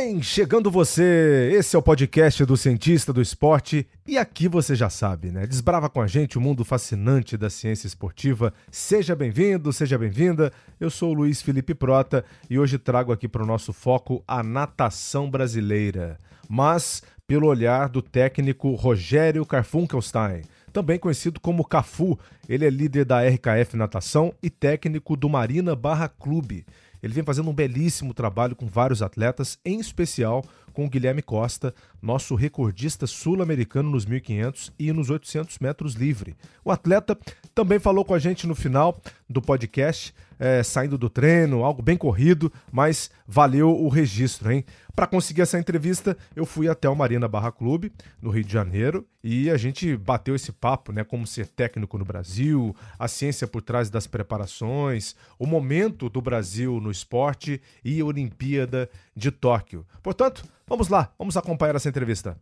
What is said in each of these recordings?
Vem chegando você! Esse é o podcast do Cientista do Esporte e aqui você já sabe, né? Desbrava com a gente o mundo fascinante da ciência esportiva. Seja bem-vindo, seja bem-vinda. Eu sou o Luiz Felipe Prota e hoje trago aqui para o nosso foco a natação brasileira, mas pelo olhar do técnico Rogério Carfunkelstein também conhecido como Cafu. Ele é líder da RKF Natação e técnico do Marina Barra Clube. Ele vem fazendo um belíssimo trabalho com vários atletas, em especial com o Guilherme Costa, nosso recordista sul-americano nos 1500 e nos 800 metros livre. O atleta também falou com a gente no final do podcast, é, saindo do treino, algo bem corrido, mas valeu o registro, hein? Para conseguir essa entrevista, eu fui até o Marina Barra Clube, no Rio de Janeiro, e a gente bateu esse papo, né? Como ser técnico no Brasil, a ciência por trás das preparações, o momento do Brasil no esporte e a Olimpíada de Tóquio. Portanto, vamos lá, vamos acompanhar essa entrevista.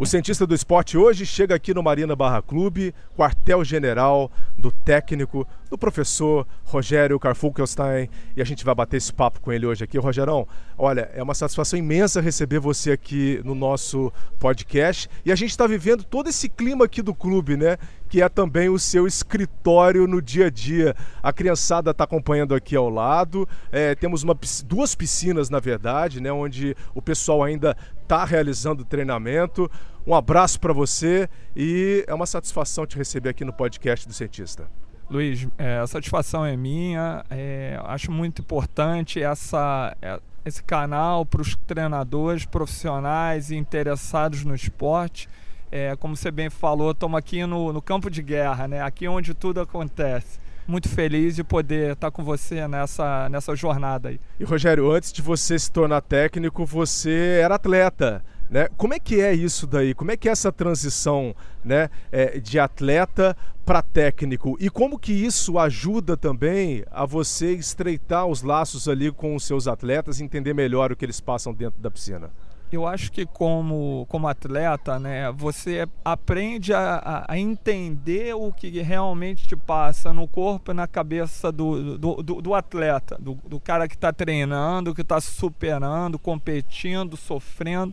O cientista do esporte hoje chega aqui no Marina Barra Clube, quartel-general do técnico, do professor Rogério Carfunkelstein, e a gente vai bater esse papo com ele hoje aqui. Rogerão, olha, é uma satisfação imensa receber você aqui no nosso podcast, e a gente está vivendo todo esse clima aqui do clube, né? que é também o seu escritório no dia a dia. A criançada está acompanhando aqui ao lado. É, temos uma, duas piscinas, na verdade, né, onde o pessoal ainda está realizando treinamento. Um abraço para você e é uma satisfação te receber aqui no podcast do Cientista. Luiz, é, a satisfação é minha. É, acho muito importante essa, é, esse canal para os treinadores profissionais e interessados no esporte é, como você bem falou, estamos aqui no, no campo de guerra, né? aqui onde tudo acontece muito feliz de poder estar com você nessa, nessa jornada aí. E Rogério, antes de você se tornar técnico, você era atleta. Né? Como é que é isso daí? Como é que é essa transição né, é, de atleta para técnico? E como que isso ajuda também a você estreitar os laços ali com os seus atletas entender melhor o que eles passam dentro da piscina? eu acho que como, como atleta, né, você aprende a, a entender o que realmente te passa no corpo e na cabeça do, do, do, do atleta, do, do cara que está treinando, que está superando, competindo, sofrendo.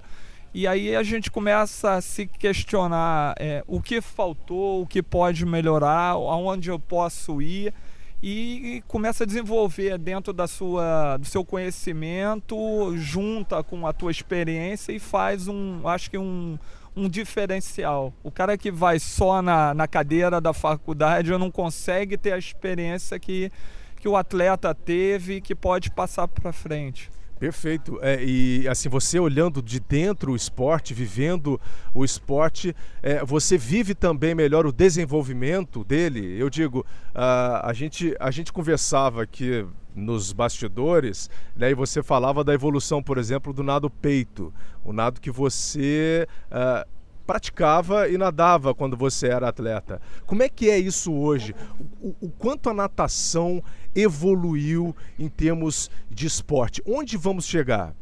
E aí a gente começa a se questionar é, o que faltou, o que pode melhorar, aonde eu posso ir e começa a desenvolver dentro da sua, do seu conhecimento, junta com a tua experiência e faz um, acho que um, um diferencial. O cara que vai só na, na cadeira da faculdade não consegue ter a experiência que, que o atleta teve que pode passar para frente. Perfeito. É, e assim, você olhando de dentro o esporte, vivendo o esporte, é, você vive também melhor o desenvolvimento dele. Eu digo, a, a, gente, a gente conversava aqui nos bastidores, né, e você falava da evolução, por exemplo, do nado peito, o nado que você uh, praticava e nadava quando você era atleta. Como é que é isso hoje? O, o, quanto a natação evoluiu em termos de esporte? Onde vamos chegar?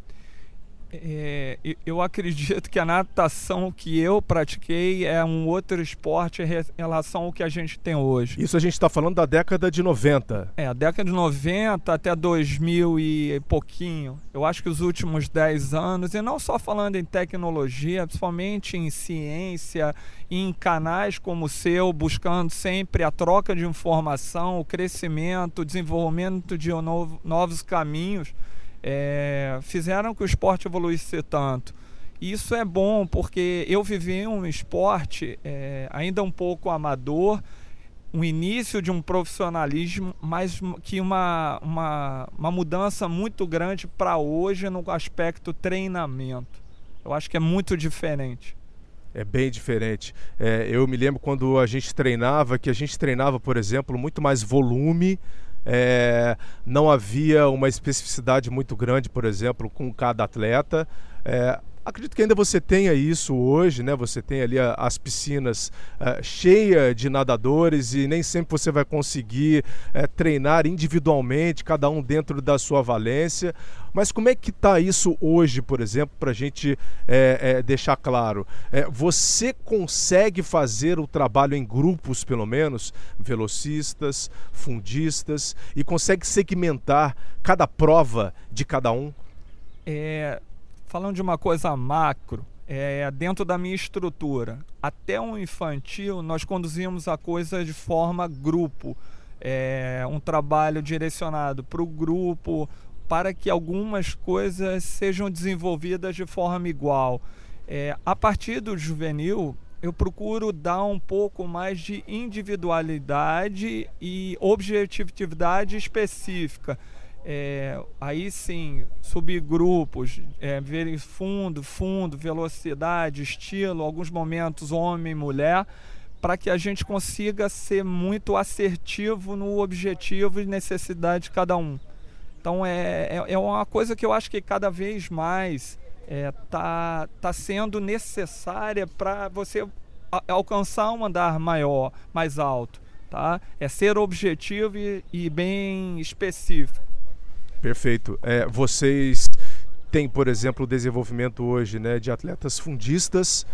É, eu acredito que a natação que eu pratiquei é um outro esporte em relação ao que a gente tem hoje. Isso a gente está falando da década de 90. É, a década de 90 até 2000 e pouquinho. Eu acho que os últimos 10 anos, e não só falando em tecnologia, principalmente em ciência, em canais como o seu, buscando sempre a troca de informação, o crescimento, o desenvolvimento de novo, novos caminhos é, fizeram que o esporte evoluísse tanto. Isso é bom porque eu vivi um esporte é, ainda um pouco amador, um início de um profissionalismo, mas que uma, uma, uma mudança muito grande para hoje no aspecto treinamento. Eu acho que é muito diferente. É bem diferente. É, eu me lembro quando a gente treinava, que a gente treinava, por exemplo, muito mais volume é, não havia uma especificidade muito grande, por exemplo, com cada atleta. É, Acredito que ainda você tenha isso hoje, né? Você tem ali a, as piscinas uh, cheias de nadadores e nem sempre você vai conseguir uh, treinar individualmente, cada um dentro da sua valência. Mas como é que está isso hoje, por exemplo, para a gente é, deixar claro? Você consegue fazer o trabalho em grupos, pelo menos, velocistas, fundistas, e consegue segmentar cada prova de cada um? É, falando de uma coisa macro, é, dentro da minha estrutura, até o infantil, nós conduzimos a coisa de forma grupo. É, um trabalho direcionado para o grupo, para que algumas coisas sejam desenvolvidas de forma igual. É, a partir do juvenil, eu procuro dar um pouco mais de individualidade e objetividade específica é, aí sim, subgrupos, é, fundo, fundo, velocidade, estilo, alguns momentos homem, mulher, para que a gente consiga ser muito assertivo no objetivo e necessidade de cada um. Então é, é, é uma coisa que eu acho que cada vez mais está é, tá sendo necessária para você alcançar um andar maior, mais alto. Tá? É ser objetivo e, e bem específico. Perfeito. É, vocês têm, por exemplo, o desenvolvimento hoje né, de atletas fundistas,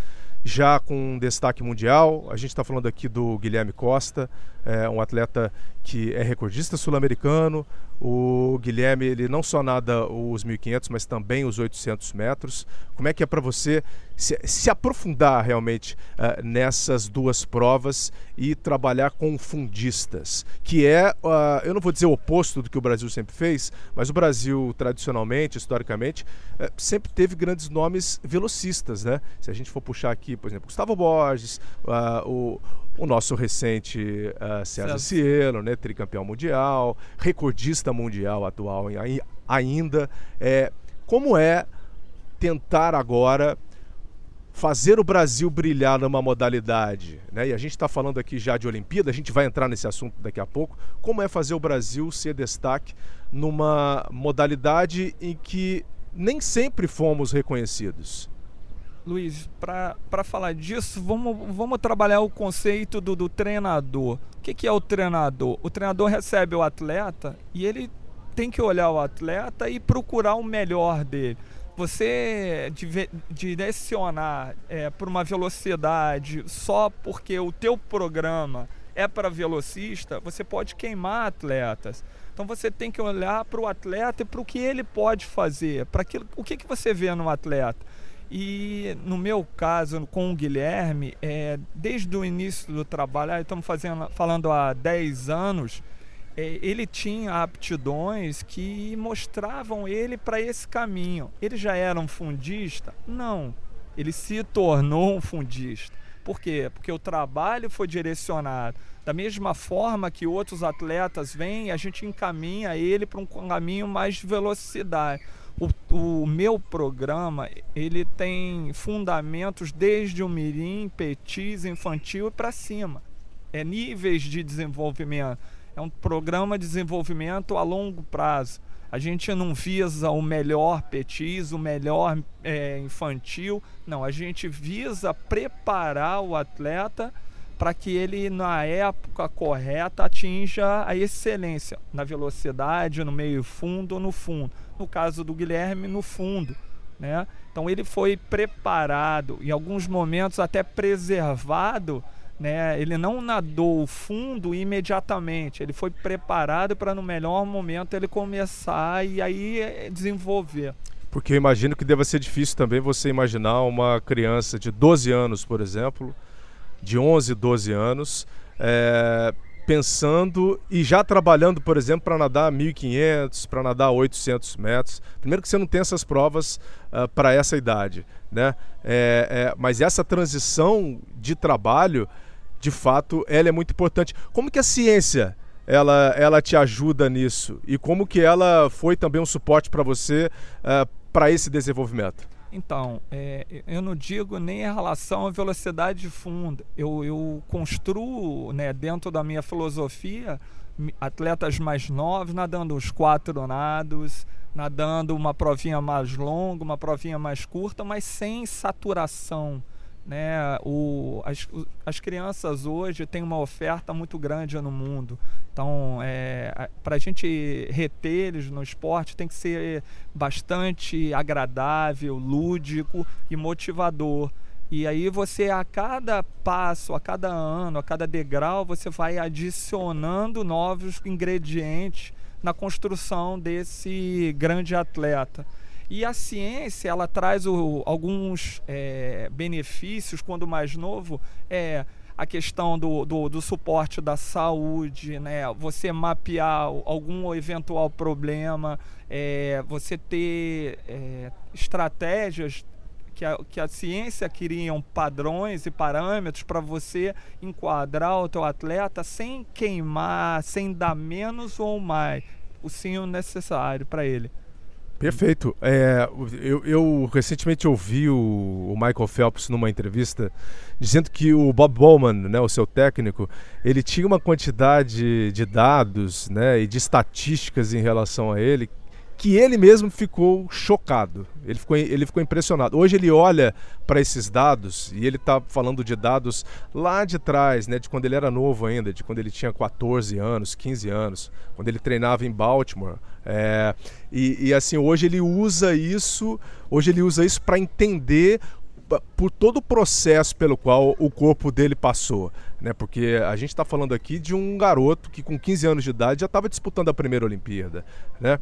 já com destaque mundial. A gente está falando aqui do Guilherme Costa, é um atleta que é recordista sul-americano. O Guilherme, ele não só nada os 1.500, mas também os 800 metros. Como é que é para você se, se, aprofundar realmente uh, nessas duas provas e trabalhar com fundistas, que é, uh, eu não vou dizer o oposto do que o Brasil sempre fez, mas o Brasil, tradicionalmente, historicamente, uh, sempre teve grandes nomes velocistas, né? Se a gente for puxar aqui, por exemplo, Gustavo Borges, o o nosso recente uh, César Cielo, né, tricampeão mundial, recordista mundial atual ainda. É, como é tentar agora fazer o Brasil brilhar numa modalidade, né? E a gente está falando aqui já de Olimpíada, a gente vai entrar nesse assunto daqui a pouco. Como é fazer o Brasil ser destaque numa modalidade em que nem sempre fomos reconhecidos? Luiz, para falar disso, vamos, vamos trabalhar o conceito do, do treinador. O que, que é o treinador? O treinador recebe o atleta e ele tem que olhar o atleta e procurar o melhor dele. Você direcionar é, por uma velocidade só porque o teu programa é para velocista, você pode queimar atletas. Então você tem que olhar para o atleta e para o que ele pode fazer, para o que, que você vê no atleta. E no meu caso, com o Guilherme, é, desde o início do trabalho, estamos fazendo, falando há 10 anos, é, ele tinha aptidões que mostravam ele para esse caminho. Ele já era um fundista? Não. Ele se tornou um fundista. Por quê? Porque o trabalho foi direcionado. Da mesma forma que outros atletas vêm, a gente encaminha ele para um caminho mais de velocidade o, o meu programa ele tem fundamentos desde o mirim, petis, infantil e para cima. É níveis de desenvolvimento. É um programa de desenvolvimento a longo prazo. A gente não visa o melhor petis, o melhor é, infantil. Não, a gente visa preparar o atleta para que ele, na época correta, atinja a excelência na velocidade, no meio fundo ou no fundo no caso do Guilherme, no fundo. Né? Então ele foi preparado, em alguns momentos até preservado. Né? Ele não nadou o fundo imediatamente, ele foi preparado para no melhor momento ele começar e aí eh, desenvolver. Porque eu imagino que deva ser difícil também você imaginar uma criança de 12 anos, por exemplo, de 11, 12 anos, é, pensando e já trabalhando, por exemplo, para nadar 1.500, para nadar 800 metros. Primeiro que você não tem essas provas uh, para essa idade, né? É, é, mas essa transição de trabalho, de fato, ela é muito importante. Como que a ciência ela, ela te ajuda nisso e como que ela foi também um suporte para você uh, para esse desenvolvimento? Então, é, eu não digo nem em relação à velocidade de fundo. Eu, eu construo, né, dentro da minha filosofia, atletas mais novos nadando os quatro nados, nadando uma provinha mais longa, uma provinha mais curta, mas sem saturação. Né? O, as, as crianças hoje têm uma oferta muito grande no mundo. Então, é, para a gente reter eles no esporte, tem que ser bastante agradável, lúdico e motivador. E aí você a cada passo, a cada ano, a cada degrau, você vai adicionando novos ingredientes na construção desse grande atleta. E a ciência ela traz o, alguns é, benefícios quando mais novo é a questão do, do, do, suporte da saúde, né? você mapear algum eventual problema, é, você ter é, estratégias que a, que a ciência criam padrões e parâmetros para você enquadrar o teu atleta sem queimar, sem dar menos ou mais o sim necessário para ele. Perfeito. É, eu, eu, recentemente ouvi o, o, Michael Phelps numa entrevista dizendo que o Bob Bowman, né, o seu técnico, ele tinha uma quantidade de dados né, e de estatísticas em relação a ele que ele mesmo ficou chocado, ele ficou, ele ficou impressionado. Hoje ele olha para esses dados e ele está falando de dados lá de trás, né, de quando ele era novo ainda, de quando ele tinha 14 anos, 15 anos, quando ele treinava em Baltimore. É, e, e assim, hoje ele usa isso, hoje ele usa isso para entender por todo o processo pelo qual o corpo dele passou. Né? Porque a gente está falando aqui de um garoto que com 15 anos de idade já estava disputando a primeira Olimpíada. Né?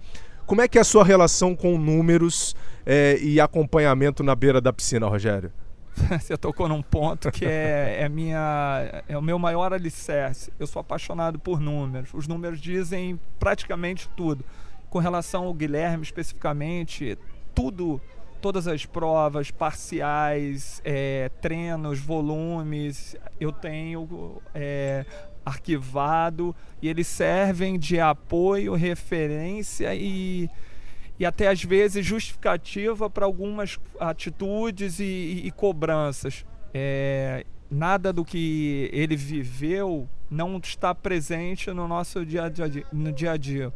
Como é que é a sua relação com números é, e acompanhamento na beira da piscina, Rogério? Você tocou num ponto que é, é, minha, é o meu maior alicerce. Eu sou apaixonado por números. Os números dizem praticamente tudo. Com relação ao Guilherme especificamente, tudo, todas as provas, parciais, é, treinos, volumes, eu tenho é, arquivado e eles servem de apoio, referência e, e até às vezes justificativa para algumas atitudes e, e, e cobranças. É, nada do que ele viveu não está presente no nosso dia a dia. No dia, a dia.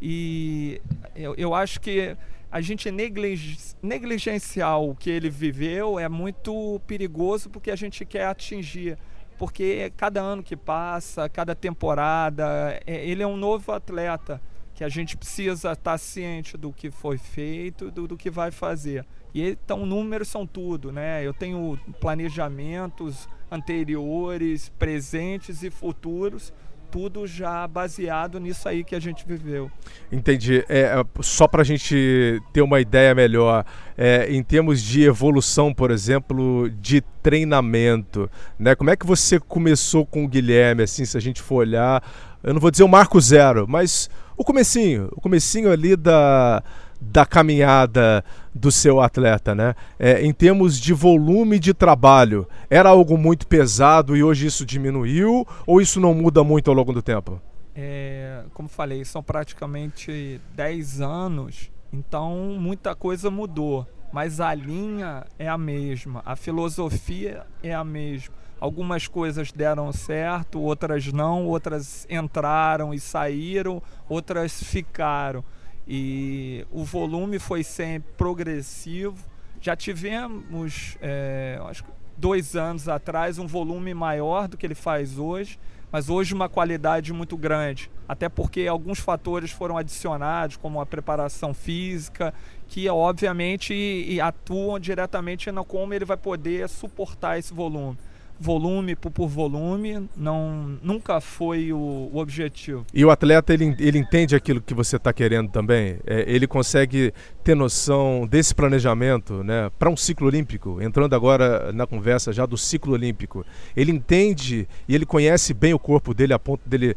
E eu, eu acho que a gente negligenciar o que ele viveu é muito perigoso porque a gente quer atingir porque cada ano que passa, cada temporada, é, ele é um novo atleta que a gente precisa estar ciente do que foi feito, do, do que vai fazer. E então números são tudo, né? Eu tenho planejamentos anteriores, presentes e futuros tudo já baseado nisso aí que a gente viveu. Entendi. É, é só para a gente ter uma ideia melhor, é, em termos de evolução, por exemplo, de treinamento, né? Como é que você começou com o Guilherme, assim, se a gente for olhar, eu não vou dizer o marco zero, mas o comecinho, o comecinho ali da da caminhada do seu atleta, né? É, em termos de volume de trabalho, era algo muito pesado e hoje isso diminuiu ou isso não muda muito ao longo do tempo? É, como falei, são praticamente 10 anos, então muita coisa mudou, mas a linha é a mesma, a filosofia é a mesma. Algumas coisas deram certo, outras não, outras entraram e saíram, outras ficaram e o volume foi sempre progressivo. Já tivemos, é, acho que dois anos atrás, um volume maior do que ele faz hoje, mas hoje uma qualidade muito grande. Até porque alguns fatores foram adicionados, como a preparação física, que obviamente atuam diretamente no como ele vai poder suportar esse volume volume por, volume, não, nunca foi o, o, objetivo. E o atleta, ele, ele entende aquilo que você está querendo também? É, ele consegue ter noção desse planejamento né, para um ciclo olímpico? Entrando agora na conversa já do ciclo olímpico. Ele entende e ele conhece bem o corpo dele a ponto dele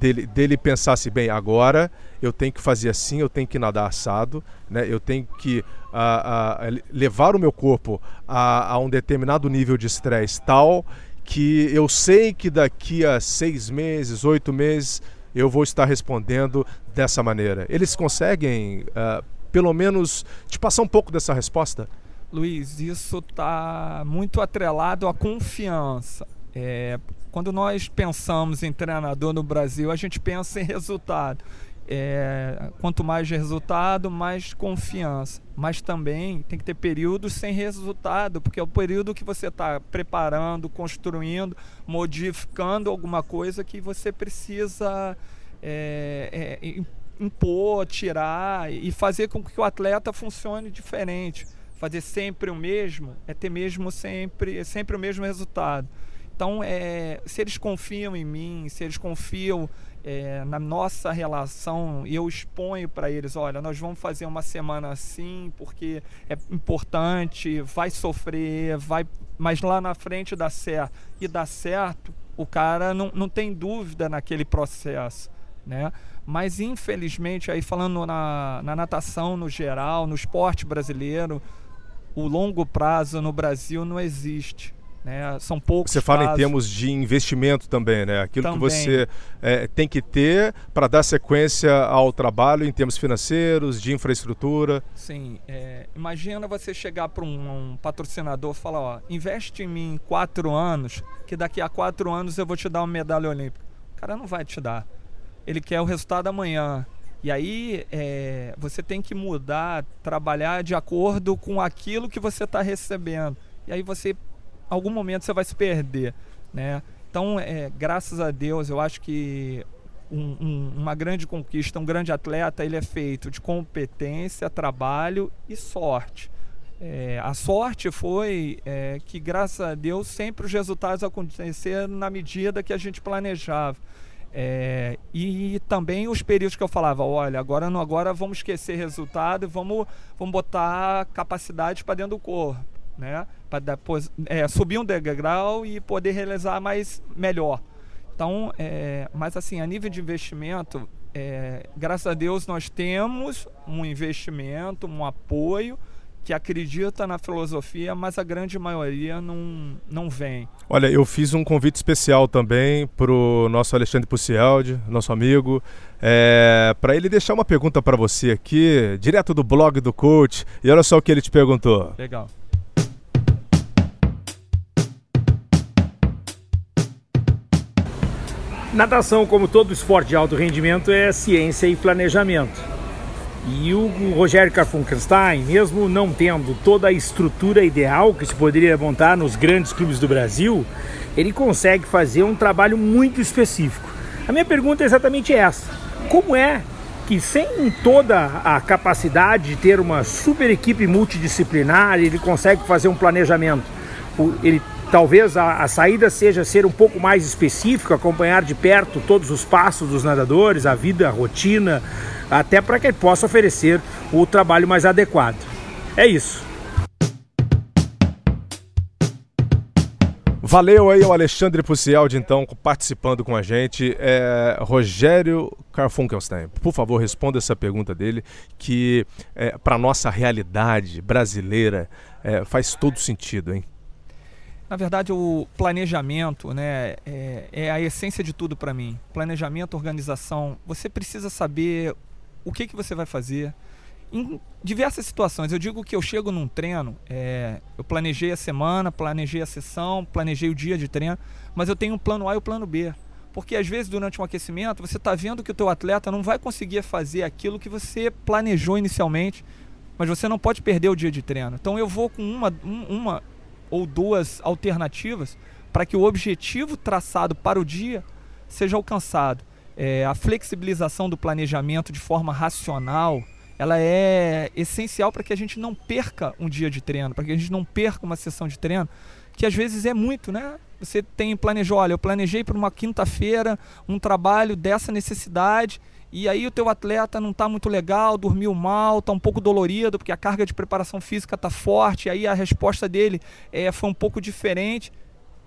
dele, dele pensasse bem, agora eu tenho que fazer assim, eu tenho que nadar assado, né? eu tenho que a, a, levar o meu corpo a, a um determinado nível de estresse tal que eu sei que daqui a seis meses, oito meses, eu vou estar respondendo dessa maneira. Eles conseguem, uh, pelo menos, te passar um pouco dessa resposta? Luiz, isso está muito atrelado à confiança. É, quando nós pensamos em treinador no Brasil, a gente pensa em resultado. É, quanto mais resultado, mais confiança. Mas também tem que ter períodos sem resultado, porque é o período que você está preparando, construindo, modificando alguma coisa que você precisa é, é, impor, tirar e fazer com que o atleta funcione diferente. Fazer sempre o mesmo é ter mesmo sempre, é sempre o mesmo resultado. Então, é, se eles confiam em mim, se eles confiam é, na nossa relação, eu exponho para eles: olha, nós vamos fazer uma semana assim, porque é importante, vai sofrer, vai, mas lá na frente dá certo. E dá certo, o cara não, não tem dúvida naquele processo. Né? Mas infelizmente, aí falando na, na natação no geral, no esporte brasileiro, o longo prazo no Brasil não existe. Né? São poucos. Você fala em termos de investimento também, né? Aquilo também. que você é, tem que ter para dar sequência ao trabalho em termos financeiros, de infraestrutura. Sim. É, imagina você chegar para um, um, patrocinador e falar: ó, investe em mim quatro anos, que daqui a quatro anos eu vou te dar uma medalha olímpica. O cara não vai te dar. Ele quer o resultado amanhã. E aí é, você tem que mudar, trabalhar de acordo com aquilo que você está recebendo. E aí você algum momento você vai se perder, né? Então, é, graças a Deus, eu acho que um, um, uma grande conquista, um grande atleta, ele é feito de competência, trabalho e sorte. É, a sorte foi é, que, graças a Deus, sempre os resultados aconteceram na medida que a gente planejava. É, e também os períodos que eu falava, olha, agora não, agora vamos esquecer resultado e vamos, vamos botar capacidade para dentro do corpo né? Para depois é, subir um degrau e poder realizar mais melhor. Então, é, mas assim, a nível de investimento, é, graças a Deus nós temos um investimento, um apoio que acredita na filosofia, mas a grande maioria não, não vem. Olha, eu fiz um convite especial também para o nosso Alexandre Pucialdi, nosso amigo, é, para ele deixar uma pergunta para você aqui, direto do blog do coach. E olha só o que ele te perguntou. Legal. Natação, como todo esporte de alto rendimento, é ciência e planejamento. E o Rogério Carfunkenstein, mesmo não tendo toda a estrutura ideal que se poderia montar nos grandes clubes do Brasil, ele consegue fazer um trabalho muito específico. A minha pergunta é exatamente essa: como é que, sem toda a capacidade de ter uma super equipe multidisciplinar, ele consegue fazer um planejamento? Ele Talvez a, a, saída seja ser um pouco mais específico, acompanhar de perto todos os passos dos nadadores, a vida, a rotina, até para que ele possa oferecer o trabalho mais adequado. É isso. Valeu aí o Alexandre Pucialdi, então, participando com a gente. É, Rogério Carfunkelstein, por favor, responda essa pergunta dele, que é, para nossa realidade brasileira é, faz todo sentido, hein? Na verdade, o planejamento né, é, é a essência de tudo para mim. Planejamento, organização. Você precisa saber o que, que você vai fazer. Em diversas situações. Eu digo que eu chego num treino, é, eu planejei a semana, planejei a sessão, planejei o dia de treino, mas eu tenho um plano A e o um plano B. Porque às vezes durante um aquecimento você está vendo que o teu atleta não vai conseguir fazer aquilo que você planejou inicialmente, mas você não pode perder o dia de treino. Então eu vou com uma, uma ou duas alternativas para que o objetivo traçado para o dia seja alcançado. É, a flexibilização do planejamento de forma racional ela é essencial para que a gente não perca um dia de treino, para que a gente não perca uma sessão de treino, que às vezes é muito, né? Você tem planejou, olha, eu planejei para uma quinta-feira um trabalho dessa necessidade e aí o teu atleta não está muito legal, dormiu mal, está um pouco dolorido, porque a carga de preparação física está forte, aí a resposta dele é, foi um pouco diferente.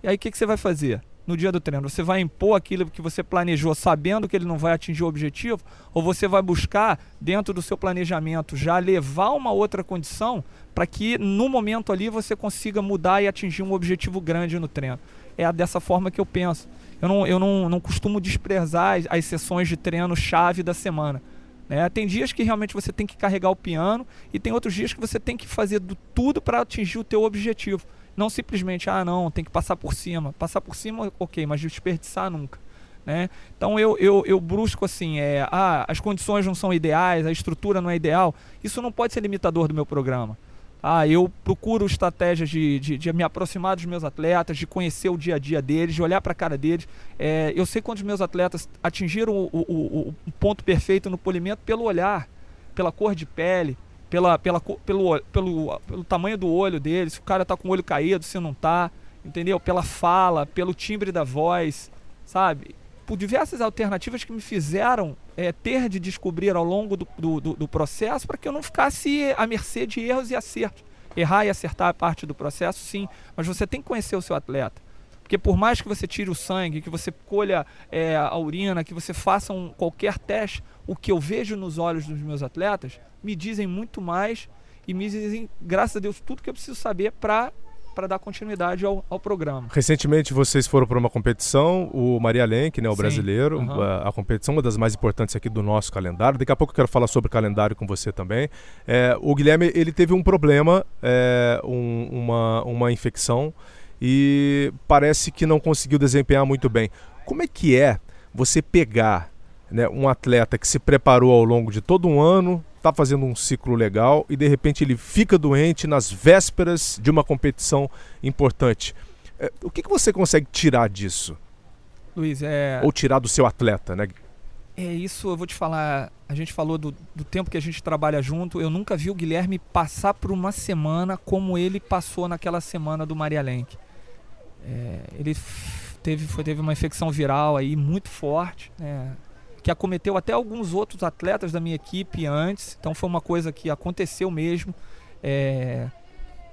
E aí o que, que você vai fazer no dia do treino? Você vai impor aquilo que você planejou sabendo que ele não vai atingir o objetivo? Ou você vai buscar, dentro do seu planejamento, já levar uma outra condição para que no momento ali você consiga mudar e atingir um objetivo grande no treino? É dessa forma que eu penso eu não, eu não, não costumo desprezar as, as sessões de treino chave da semana. Né? Tem dias que realmente você tem que carregar o piano e tem outros dias que você tem que fazer do tudo para atingir o teu objetivo. Não simplesmente, ah, não, tem que passar por cima. Passar por cima, ok, mas desperdiçar nunca. Né? Então eu, eu, eu busco assim, é, ah, as condições não são ideais, a estrutura não é ideal. Isso não pode ser limitador do meu programa. Ah, eu procuro estratégias de, de, de, me aproximar dos meus atletas, de conhecer o dia a dia deles, de olhar para a cara deles. É, eu sei quando os meus atletas atingiram o, o, o, ponto perfeito no polimento pelo olhar, pela cor de pele, pela, pela, pelo, pelo, pelo tamanho do olho deles, se o cara está com o olho caído, se não está, entendeu? Pela fala, pelo timbre da voz, sabe? Por diversas alternativas que me fizeram é, ter de descobrir ao longo do, do, do processo para que eu não ficasse à mercê de erros e acertos. Errar e acertar é parte do processo, sim, mas você tem que conhecer o seu atleta. Porque por mais que você tire o sangue, que você colha é, a urina, que você faça um, qualquer teste, o que eu vejo nos olhos dos meus atletas me dizem muito mais e me dizem, graças a Deus, tudo que eu preciso saber para para dar continuidade ao, ao, programa. Recentemente vocês foram para uma competição, o Maria Lenk, né, o Sim. brasileiro, uhum. a, a, competição, uma das mais importantes aqui do nosso calendário. Daqui a pouco eu quero falar sobre o calendário com você também. É, o Guilherme ele teve um problema, é, um, uma, uma infecção e parece que não conseguiu desempenhar muito bem. Como é que é você pegar né, um atleta que se preparou ao longo de todo um ano, está fazendo um ciclo legal e de repente ele fica doente nas vésperas de uma competição importante. É, o que, que você consegue tirar disso? Luiz, é. Ou tirar do seu atleta, né? É isso, eu vou te falar. A gente falou do, do tempo que a gente trabalha junto. Eu nunca vi o Guilherme passar por uma semana como ele passou naquela semana do Maria Lenk. É, ele teve, foi, teve uma infecção viral aí muito forte. Né? Que acometeu até alguns outros atletas da minha equipe antes. Então foi uma coisa que aconteceu mesmo. É,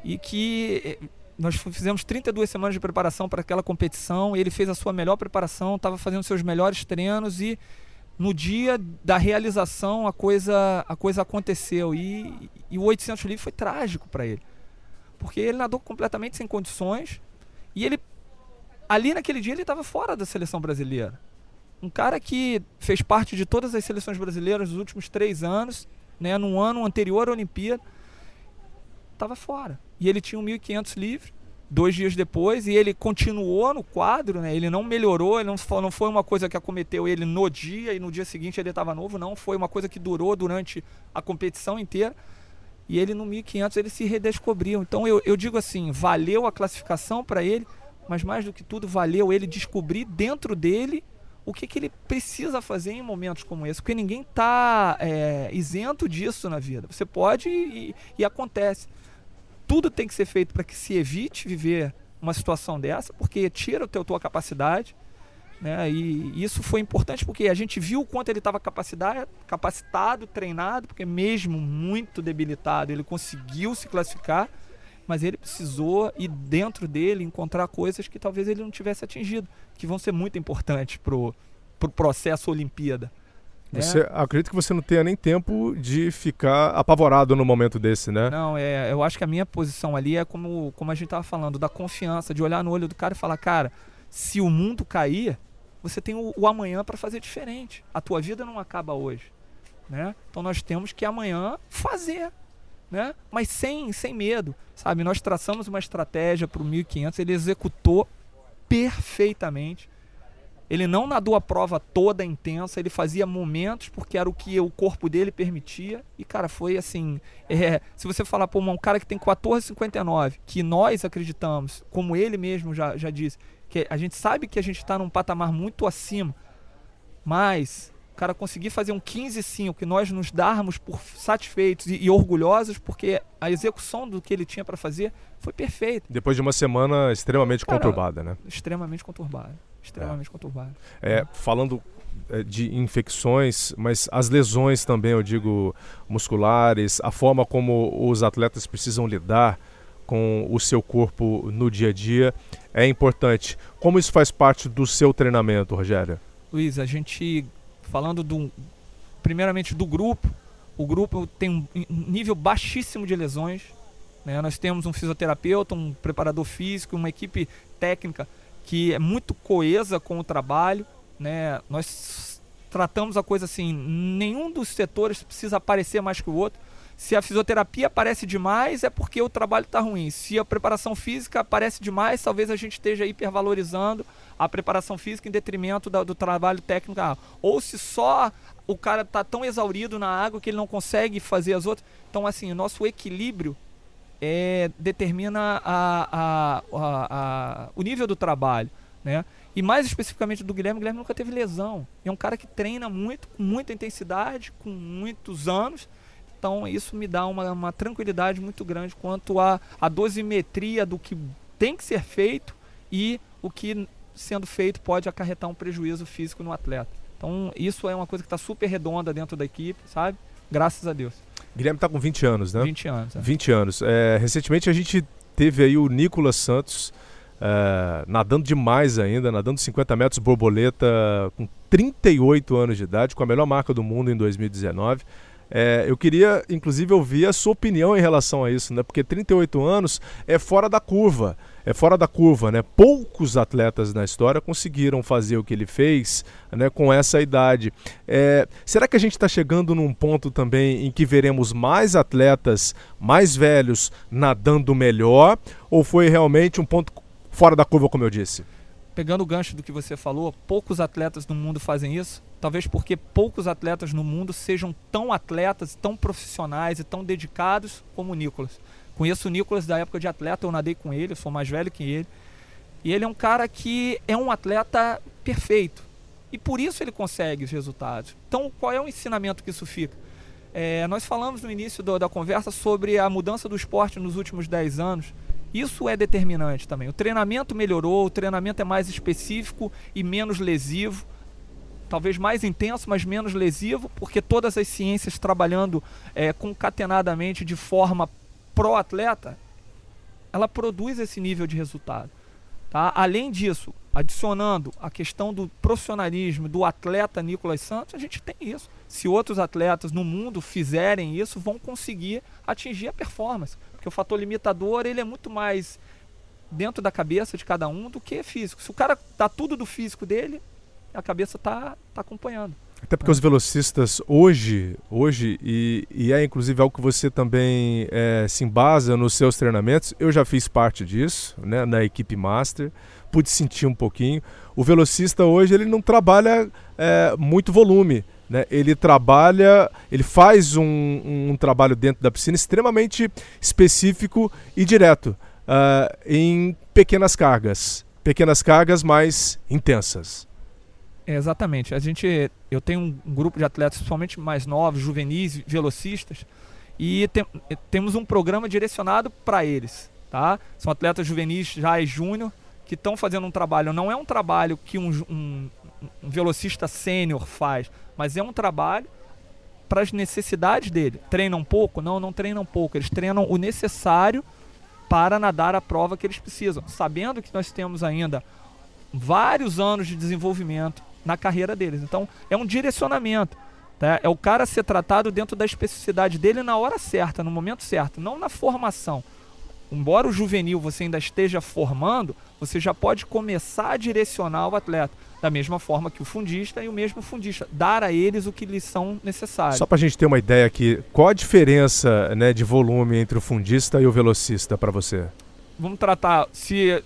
e que eh, nós fizemos 32 semanas de preparação para aquela competição. Ele fez a sua melhor preparação, estava fazendo seus melhores treinos e no dia da realização a coisa, a coisa aconteceu. E, e o 800 livre foi trágico para ele. Porque ele nadou completamente sem condições e ele ali naquele dia ele estava fora da seleção brasileira um cara que fez parte de todas as seleções brasileiras nos últimos três anos, né, no ano anterior à Olimpíada, estava fora. E ele tinha um 1.500 livre, dois dias depois, e ele continuou no quadro, né, ele não melhorou, ele não, não foi uma coisa que acometeu ele no dia e no dia seguinte ele estava novo, não, foi uma coisa que durou durante a competição inteira. E ele no 1500 ele se redescobriu. Então eu, eu digo assim, valeu a classificação para ele, mas mais do que tudo valeu ele descobrir dentro dele o que, que ele precisa fazer em momentos como esse, porque ninguém está é, isento disso na vida. Você pode e, e acontece. Tudo tem que ser feito para que se evite viver uma situação dessa, porque tira a tua capacidade. Né? E isso foi importante porque a gente viu o quanto ele estava capacitado, treinado, porque mesmo muito debilitado, ele conseguiu se classificar mas ele precisou ir dentro dele encontrar coisas que talvez ele não tivesse atingido, que vão ser muito importantes pro, pro processo Olimpíada. Né? Você acredita que você não tenha nem tempo de ficar apavorado no momento desse, né? Não, é, eu acho que a minha posição ali é como, como a gente estava falando, da confiança, de olhar no olho do cara e falar, cara, se o mundo cair, você tem o, o amanhã para fazer diferente. A tua vida não acaba hoje, né? Então nós temos que amanhã fazer né? Mas sem, sem medo, sabe? Nós traçamos uma estratégia para o 1500, ele executou perfeitamente. Ele não nadou a prova toda intensa, ele fazia momentos porque era o que o corpo dele permitia. E, cara, foi assim. É, se você falar para um cara que tem 14,59, que nós acreditamos, como ele mesmo já, já disse, que a gente sabe que a gente está num patamar muito acima, mas cara conseguir fazer um 15-5 que nós nos darmos por satisfeitos e, e, orgulhosos porque a execução do que ele tinha para fazer foi perfeita. Depois de uma semana extremamente cara, conturbada, né? Extremamente conturbada. Extremamente é. conturbada. É, falando é, de infecções, mas as lesões também, eu digo, musculares, a forma como os atletas precisam lidar com o seu corpo no dia a dia é importante. Como isso faz parte do seu treinamento, Rogério? Luiz, a gente falando do, primeiramente do grupo, o grupo tem um nível baixíssimo de lesões. Né? Nós temos um fisioterapeuta, um preparador físico, uma equipe técnica que é muito coesa com o trabalho. Né? Nós tratamos a coisa assim, nenhum dos setores precisa aparecer mais que o outro. Se a fisioterapia aparece demais, é porque o trabalho está ruim. Se a preparação física aparece demais, talvez a gente esteja hipervalorizando a preparação física em detrimento do trabalho técnico. Ou se só o cara está tão exaurido na água que ele não consegue fazer as outras. Então, assim, o nosso equilíbrio é, determina a, a, a, o nível do trabalho. Né? E mais especificamente do Guilherme, o Guilherme nunca teve lesão. É um cara que treina muito, com muita intensidade, com muitos anos então isso me dá uma, uma tranquilidade muito grande quanto à a, a dosimetria do que tem que ser feito e o que sendo feito pode acarretar um prejuízo físico no atleta. Então isso é uma coisa que está super redonda dentro da equipe, sabe? Graças a Deus. Guilherme está com 20 anos, né? 20 anos. É. 20 anos. É, recentemente a gente teve aí o Nicolas Santos é, nadando demais ainda, nadando 50 metros borboleta com 38 anos de idade, com a melhor marca do mundo em 2019. É, eu queria, inclusive, ouvir a sua opinião em relação a isso, né? Porque 38 anos é fora da curva, é fora da curva, né? Poucos atletas na história conseguiram fazer o que ele fez, né? Com essa idade. É, será que a gente está chegando num ponto também em que veremos mais atletas mais velhos nadando melhor? Ou foi realmente um ponto fora da curva, como eu disse? Pegando o gancho do que você falou, poucos atletas no mundo fazem isso Talvez porque poucos atletas no mundo sejam tão atletas, tão profissionais e tão dedicados como o Nicolas. Conheço o Nicolas da época de atleta, eu nadei com ele, eu sou mais velho que ele. E ele é um cara que é um atleta perfeito. E por isso ele consegue os resultados. Então, qual é o ensinamento que isso fica? É, nós falamos no início do, da conversa sobre a mudança do esporte nos últimos 10 anos. Isso é determinante também. O treinamento melhorou, o treinamento é mais específico e menos lesivo talvez mais intenso, mas menos lesivo, porque todas as ciências trabalhando é, concatenadamente de forma pró-atleta, ela produz esse nível de resultado. Tá? Além disso, adicionando a questão do profissionalismo do atleta Nicolas Santos, a gente tem isso. Se outros atletas no mundo fizerem isso, vão conseguir atingir a performance. Porque o fator limitador ele é muito mais dentro da cabeça de cada um do que físico. Se o cara dá tudo do físico dele, a cabeça está tá acompanhando. Até porque os velocistas hoje, hoje e, e é inclusive algo que você também é, se embasa nos seus treinamentos, eu já fiz parte disso, né, na equipe master, pude sentir um pouquinho. O velocista hoje ele não trabalha é, muito volume, né? Ele trabalha, ele faz um, um, trabalho dentro da piscina extremamente específico e direto, uh, em pequenas cargas, pequenas cargas mais intensas. É, exatamente. A gente, eu tenho um, grupo de atletas, principalmente mais novos, juvenis, velocistas, e tem, temos um programa direcionado para eles, tá? São atletas juvenis já e júnior que estão fazendo um trabalho. Não é um trabalho que um, um, um velocista sênior faz, mas é um trabalho para as necessidades dele. Treinam pouco? Não, não treinam pouco. Eles treinam o necessário para nadar a prova que eles precisam, sabendo que nós temos ainda vários anos de desenvolvimento na carreira deles. Então, é um direcionamento. Tá? É o cara ser tratado dentro da especificidade dele na hora certa, no momento certo, não na formação. Embora o juvenil você ainda esteja formando, você já pode começar a direcionar o atleta. Da mesma forma que o fundista e o mesmo fundista. Dar a eles o que lhes são necessários. Só para a gente ter uma ideia aqui, qual a diferença né, de volume entre o fundista e o velocista para você? Vamos tratar se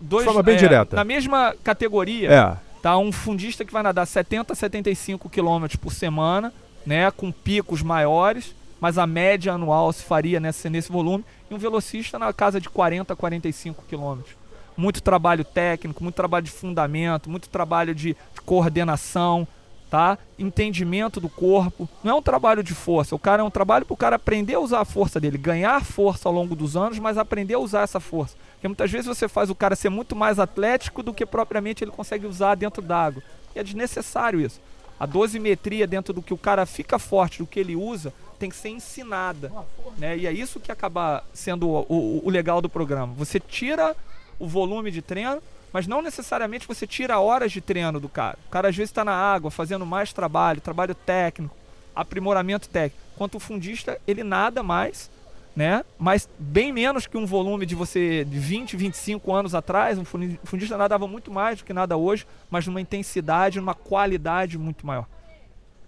dois, de forma bem é, direta. Na mesma categoria, é. Tá um fundista que vai nadar 70 a 75 quilômetros por semana, né, com picos maiores, mas a média anual se faria nesse, nesse volume, e um velocista na casa de 40 a 45 quilômetros. Muito trabalho técnico, muito trabalho de fundamento, muito trabalho de, de coordenação, tá? Entendimento do corpo. Não é um trabalho de força. O cara é um trabalho para o cara aprender a usar a força dele, ganhar força ao longo dos anos, mas aprender a usar essa força. Porque muitas vezes você faz o cara ser muito mais atlético do que propriamente ele consegue usar dentro d'água. E é desnecessário isso. A dosimetria dentro do que o cara fica forte, do que ele usa, tem que ser ensinada. Né? E é isso que acaba sendo o, o, o legal do programa. Você tira o volume de treino, mas não necessariamente você tira horas de treino do cara. O cara às vezes está na água, fazendo mais trabalho, trabalho técnico, aprimoramento técnico. Quanto o fundista, ele nada mais né? Mas bem menos que um volume de você de 20, 25 anos atrás, um fundista nadava muito mais do que nada hoje, mas numa intensidade, numa qualidade muito maior.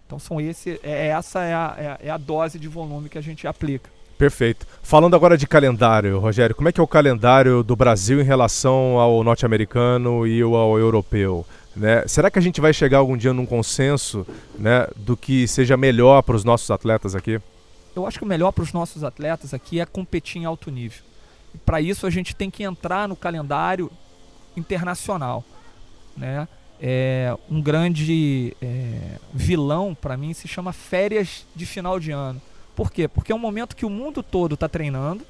Então são esse, é, essa é a, é a, é a dose de volume que a gente aplica. Perfeito. Falando agora de calendário, Rogério, como é que é o calendário do Brasil em relação ao norte-americano e ao europeu? Né? Será que a gente vai chegar algum dia num consenso né, do que seja melhor para os nossos atletas aqui? Eu acho que o melhor para os nossos atletas aqui é competir em alto nível. Para isso a gente tem que entrar no calendário internacional. Né? É, um grande é, vilão para mim se chama férias de final de ano por quê? Porque é um momento que o mundo todo está treinando.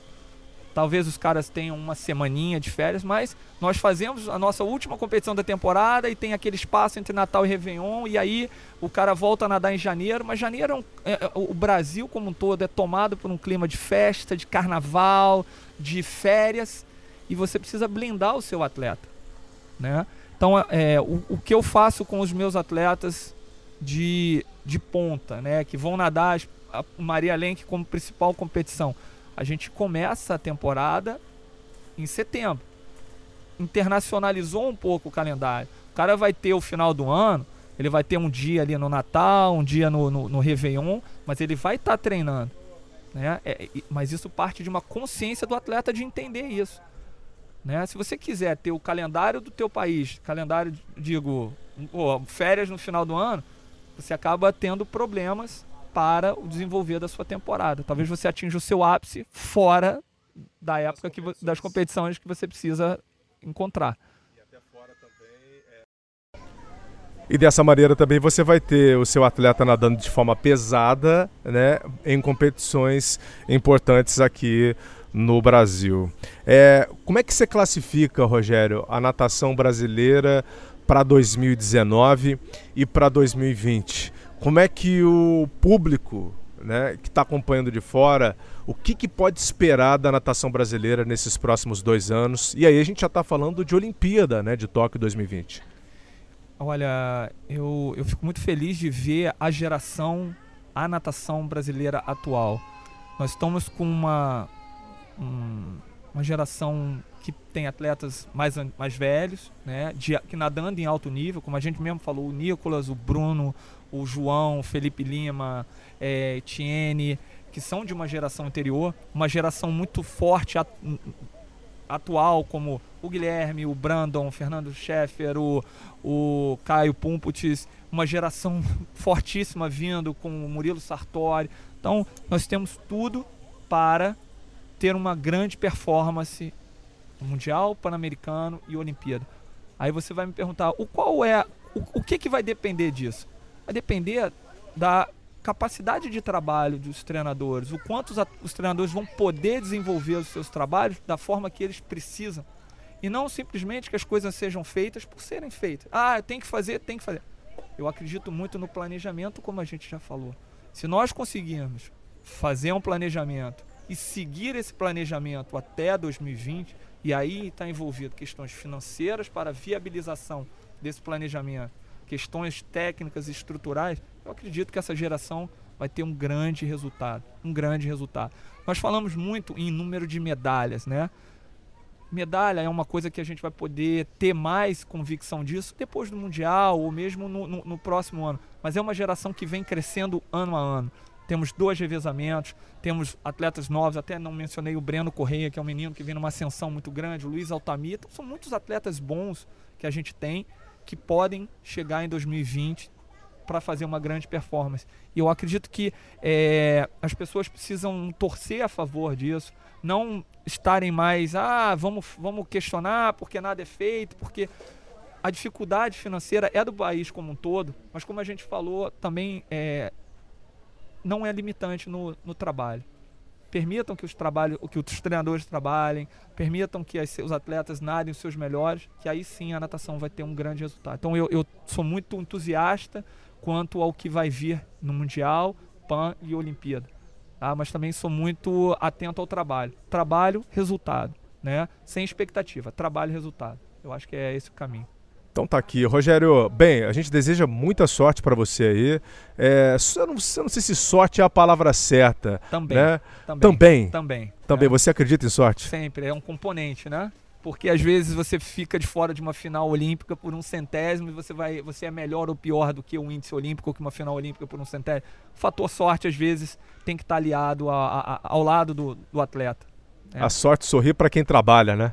Talvez os caras tenham uma semaninha de férias, mas nós fazemos a nossa última competição da temporada e tem aquele espaço entre Natal e Réveillon, e aí o cara volta a nadar em janeiro, mas janeiro é, é, o Brasil como um todo é tomado por um clima de festa, de carnaval, de férias, e você precisa blindar o seu atleta. Né? Então, é, o, o que eu faço com os meus atletas de, de ponta, né, que vão nadar a Maria Lenk como principal competição. A gente começa a temporada em setembro. Internacionalizou um pouco o calendário. O cara vai ter o final do ano, ele vai ter um dia ali no Natal, um dia no, no, no Réveillon, mas ele vai estar tá treinando. Né? É, mas isso parte de uma consciência do atleta de entender isso. Né? Se você quiser ter o calendário do teu país, calendário, digo, férias no final do ano, você acaba tendo problemas para o desenvolver da sua temporada. Talvez você atinja o seu ápice fora da época que, das competições que você precisa encontrar. E dessa maneira também você vai ter o seu atleta nadando de forma pesada, né, em competições importantes aqui no Brasil. É, como é que você classifica, Rogério, a natação brasileira para 2019 e para 2020? como é que o público né, que está acompanhando de fora, o que, que, pode esperar da natação brasileira nesses próximos dois anos? E aí a gente já está falando de Olimpíada, né, de Tóquio 2020. Olha, eu, eu fico muito feliz de ver a geração, a natação brasileira atual. Nós estamos com uma, um, uma geração que tem atletas mais, mais velhos, né, de, que nadando em alto nível, como a gente mesmo falou, o Nicolas, o Bruno, o João, o Felipe Lima, é, Etienne, que são de uma geração anterior, uma geração muito forte at, atual, como o Guilherme, o Brandon, o Fernando Scheffer, o, o Caio Pumputis, uma geração fortíssima vindo com o Murilo Sartori. Então, nós temos tudo para ter uma grande performance Mundial, Pan-Americano e Olimpíada. Aí você vai me perguntar, o qual é, o, o que, que vai depender disso? Vai depender da capacidade de trabalho dos treinadores, o quanto os, os treinadores vão poder desenvolver os seus trabalhos da forma que eles precisam. E não simplesmente que as coisas sejam feitas por serem feitas. Ah, tem que fazer, tem que fazer. Eu acredito muito no planejamento, como a gente já falou. Se nós conseguirmos fazer um planejamento e seguir esse planejamento até 2020, e aí está envolvido questões financeiras para viabilização desse planejamento, questões técnicas e estruturais. Eu acredito que essa geração vai ter um grande resultado, um grande resultado. Nós falamos muito em número de medalhas, né? Medalha é uma coisa que a gente vai poder ter mais convicção disso depois do Mundial ou mesmo no, no, no próximo ano. Mas é uma geração que vem crescendo ano a ano temos dois revezamentos, temos atletas novos, até não mencionei o Breno Correia, que é um menino que vem numa ascensão muito grande, o Luiz Altamir, então são muitos atletas bons que a gente tem que podem chegar em 2020 para fazer uma grande performance. E eu acredito que é, as pessoas precisam torcer a favor disso, não estarem mais, ah, vamos, vamos questionar porque nada é feito, porque a dificuldade financeira é do país como um todo, mas como a gente falou, também é, não é limitante no, no trabalho. Permitam que os, trabalho, que os treinadores trabalhem, permitam que as, os atletas nadem os seus melhores, que aí sim a natação vai ter um grande resultado. Então eu, eu sou muito entusiasta quanto ao que vai vir no Mundial, PAN e Olimpíada. Tá? Mas também sou muito atento ao trabalho. Trabalho, resultado. Né? Sem expectativa. Trabalho, resultado. Eu acho que é esse o caminho. Então tá aqui. Rogério, bem, a gente deseja muita sorte para você aí. É, eu, não, eu não sei se sorte é a palavra certa. Também. Né? Também. Também. Também. Também. É. Você acredita em sorte? Sempre. É um componente, né? Porque às vezes você fica de fora de uma final olímpica por um centésimo e você, vai, você é melhor ou pior do que um índice olímpico ou que uma final olímpica por um centésimo. O fator sorte, às vezes, tem que estar aliado a, a, ao lado do, do atleta. É. A sorte sorri para quem trabalha, né?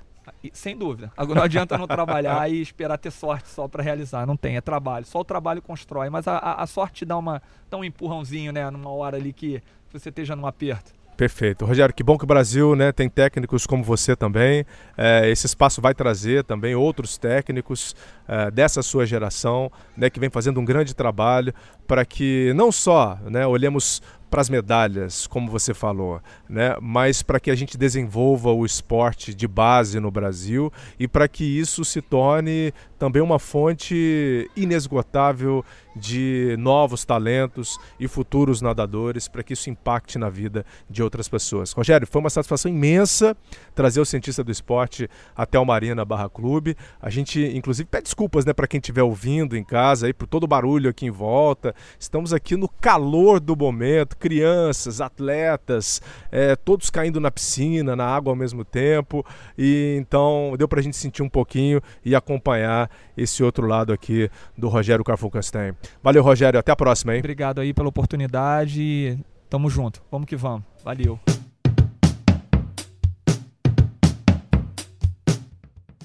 Sem dúvida. Agora não adianta não trabalhar e esperar ter sorte só para realizar. Não tem, é trabalho. Só o trabalho constrói. Mas a, a, sorte te dá, uma, dá um empurrãozinho, né? Numa hora ali que você esteja num aperto. Perfeito. Rogério, que bom que o Brasil né, tem técnicos como você também. É, esse espaço vai trazer também outros técnicos é, dessa sua geração, né, que vem fazendo um grande trabalho para que não só né, olhemos para as medalhas, como você falou, né? mas para que a gente desenvolva o esporte de base no Brasil e para que isso se torne também uma fonte inesgotável de novos talentos e futuros nadadores, para que isso impacte na vida de outras pessoas. Rogério, foi uma satisfação imensa trazer o cientista do esporte até o Marina Barra Clube. A gente, inclusive, pede desculpas né, para quem estiver ouvindo em casa, aí, por todo o barulho aqui em volta. Estamos aqui no calor do momento, crianças, atletas, é, todos caindo na piscina, na água ao mesmo tempo. E então deu para a gente sentir um pouquinho e acompanhar esse outro lado aqui do Rogério Carfunkenstein. Valeu, Rogério. Até a próxima, hein? Obrigado aí pela oportunidade. Tamo junto. Vamos que vamos. Valeu.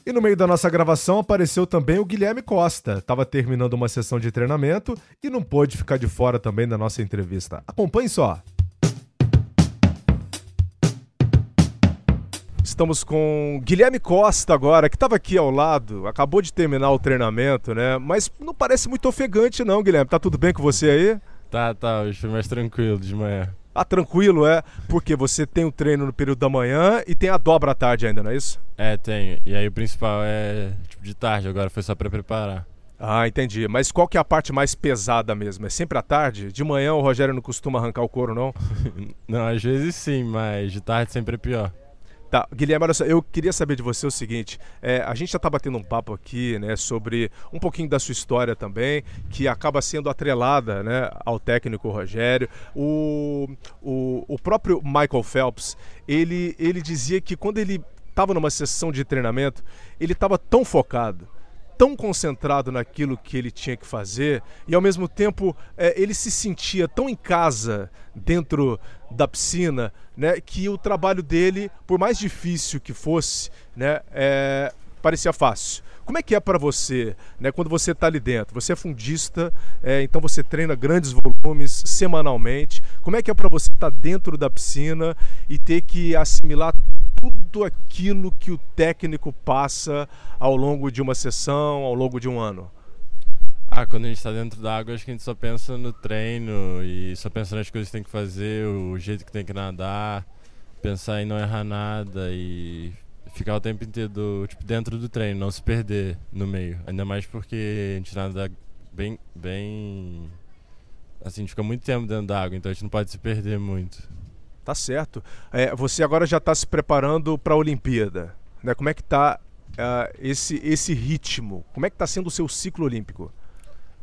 E no meio da nossa gravação apareceu também o Guilherme Costa. Estava terminando uma sessão de treinamento e não pôde ficar de fora também da nossa entrevista. Acompanhe só. Estamos com Guilherme Costa agora, que estava aqui ao lado, acabou de terminar o treinamento, né? Mas não parece muito ofegante não, Guilherme. Tá tudo bem com você aí? Tá, tá, hoje foi mais tranquilo de manhã. Ah, tranquilo, é? Porque você tem o treino no período da manhã e tem a dobra à tarde ainda, não é isso? É, tenho. E aí o principal é tipo de tarde, agora foi só para preparar. Ah, entendi. Mas qual que é a parte mais pesada mesmo? É sempre à tarde? De manhã o Rogério não costuma arrancar o couro, não? não, às vezes sim, mas de tarde sempre é pior. Tá, Guilherme, olha só, eu queria saber de você o seguinte: é, a gente já está batendo um papo aqui, né, sobre um pouquinho da sua história também, que acaba sendo atrelada, né, ao técnico Rogério. O, o, o próprio Michael Phelps, ele, ele dizia que quando ele estava numa sessão de treinamento, ele estava tão focado tão concentrado naquilo que ele tinha que fazer e ao mesmo tempo é, ele se sentia tão em casa dentro da piscina, né, que o trabalho dele, por mais difícil que fosse, né, é, parecia fácil. Como é que é para você, né, quando você está ali dentro? Você é fundista, é, então você treina grandes volumes semanalmente. Como é que é para você estar tá dentro da piscina e ter que assimilar tudo aquilo que o técnico passa ao longo de uma sessão, ao longo de um ano? Ah, quando a gente está dentro da água, acho que a gente só pensa no treino e só pensa nas coisas que tem que fazer, o jeito que tem que nadar, pensar em não errar nada e ficar o tempo inteiro tipo, dentro do treino, não se perder no meio. Ainda mais porque a gente nada bem, bem. Assim, a gente fica muito tempo dentro da água, então a gente não pode se perder muito. Tá certo. É, você agora já está se preparando para a Olimpíada. Né? Como é que está uh, esse, esse ritmo? Como é que está sendo o seu ciclo olímpico?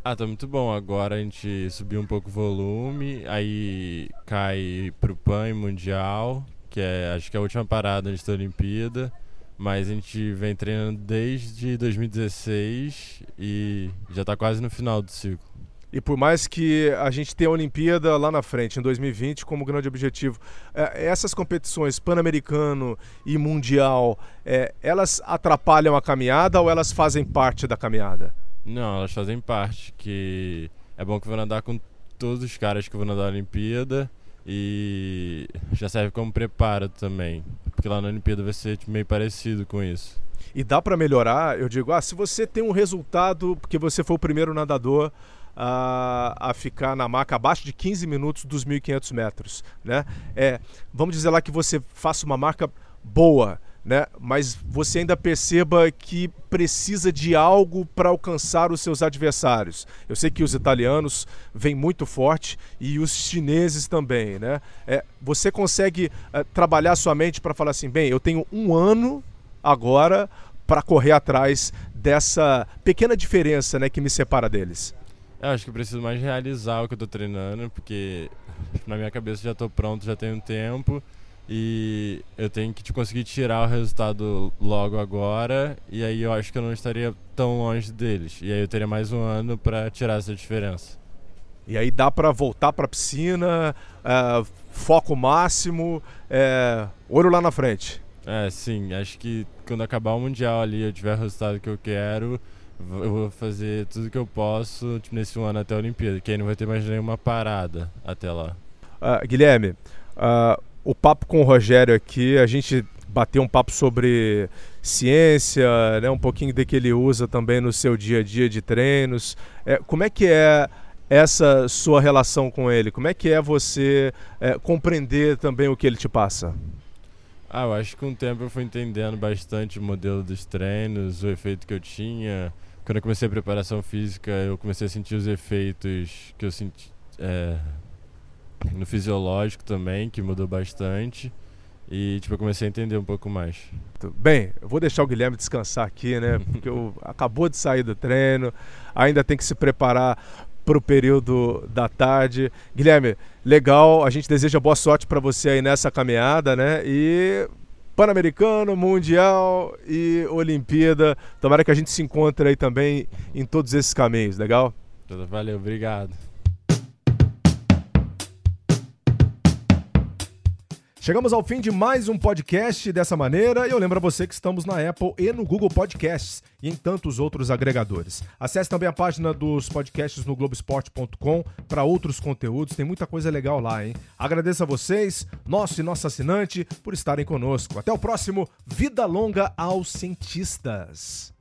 Ah, tá muito bom. Agora a gente subiu um pouco o volume, aí cai pro PAN Mundial, que é acho que é a última parada antes da Olimpíada. Mas a gente vem treinando desde 2016 e já está quase no final do ciclo. E por mais que a gente tenha a Olimpíada lá na frente, em 2020, como grande objetivo, é, essas competições pan-americano e mundial, é, elas atrapalham a caminhada ou elas fazem parte da caminhada? Não, elas fazem parte. Que é bom que eu vou nadar com todos os caras que vão nadar na Olimpíada e já serve como preparo também, porque lá na Olimpíada vai ser tipo, meio parecido com isso. E dá para melhorar? Eu digo, ah, se você tem um resultado porque você foi o primeiro nadador a, a ficar na marca abaixo de 15 minutos dos 1.500 metros. Né? É, vamos dizer lá que você faça uma marca boa, né? mas você ainda perceba que precisa de algo para alcançar os seus adversários. Eu sei que os italianos vêm muito forte e os chineses também. Né? É, você consegue é, trabalhar sua mente para falar assim: bem, eu tenho um ano agora para correr atrás dessa pequena diferença né, que me separa deles? Eu acho que eu preciso mais realizar o que eu tô treinando, porque na minha cabeça já tô pronto, já tem um tempo e eu tenho que conseguir tirar o resultado logo agora e aí eu acho que eu não estaria tão longe deles. E aí eu teria mais um ano para tirar essa diferença. E aí dá para voltar para a piscina é, foco máximo é, olho lá na frente. É sim acho que quando acabar o mundial ali eu tiver o resultado que eu quero eu vou fazer tudo que eu posso tipo, nesse ano até a Olimpíada que aí não vai ter mais nenhuma parada até lá uh, Guilherme uh, o papo com o Rogério aqui, a gente bateu um papo sobre ciência, né, um pouquinho de que ele usa também no seu dia a dia de treinos. É, como é que é essa sua relação com ele? Como é que é você é, compreender também o que ele te passa? Ah, eu acho que com o tempo eu fui entendendo bastante o modelo dos treinos, o efeito que eu tinha. Quando eu comecei a preparação física, eu comecei a sentir os efeitos que eu senti. É, no fisiológico também, que mudou bastante. E tipo, eu comecei a entender um pouco mais. Bem, eu vou deixar o Guilherme descansar aqui, né? Porque eu, acabou de sair do treino, ainda tem que se preparar para o período da tarde. Guilherme, legal, a gente deseja boa sorte para você aí nessa caminhada, né? E Pan-Americano, Mundial e Olimpíada. Tomara que a gente se encontre aí também em todos esses caminhos, legal? Valeu, obrigado. Chegamos ao fim de mais um podcast dessa maneira e eu lembro a você que estamos na Apple e no Google Podcasts e em tantos outros agregadores. Acesse também a página dos podcasts no Globoesporte.com para outros conteúdos, tem muita coisa legal lá, hein? Agradeço a vocês, nosso e nossa assinante, por estarem conosco. Até o próximo Vida Longa aos Cientistas.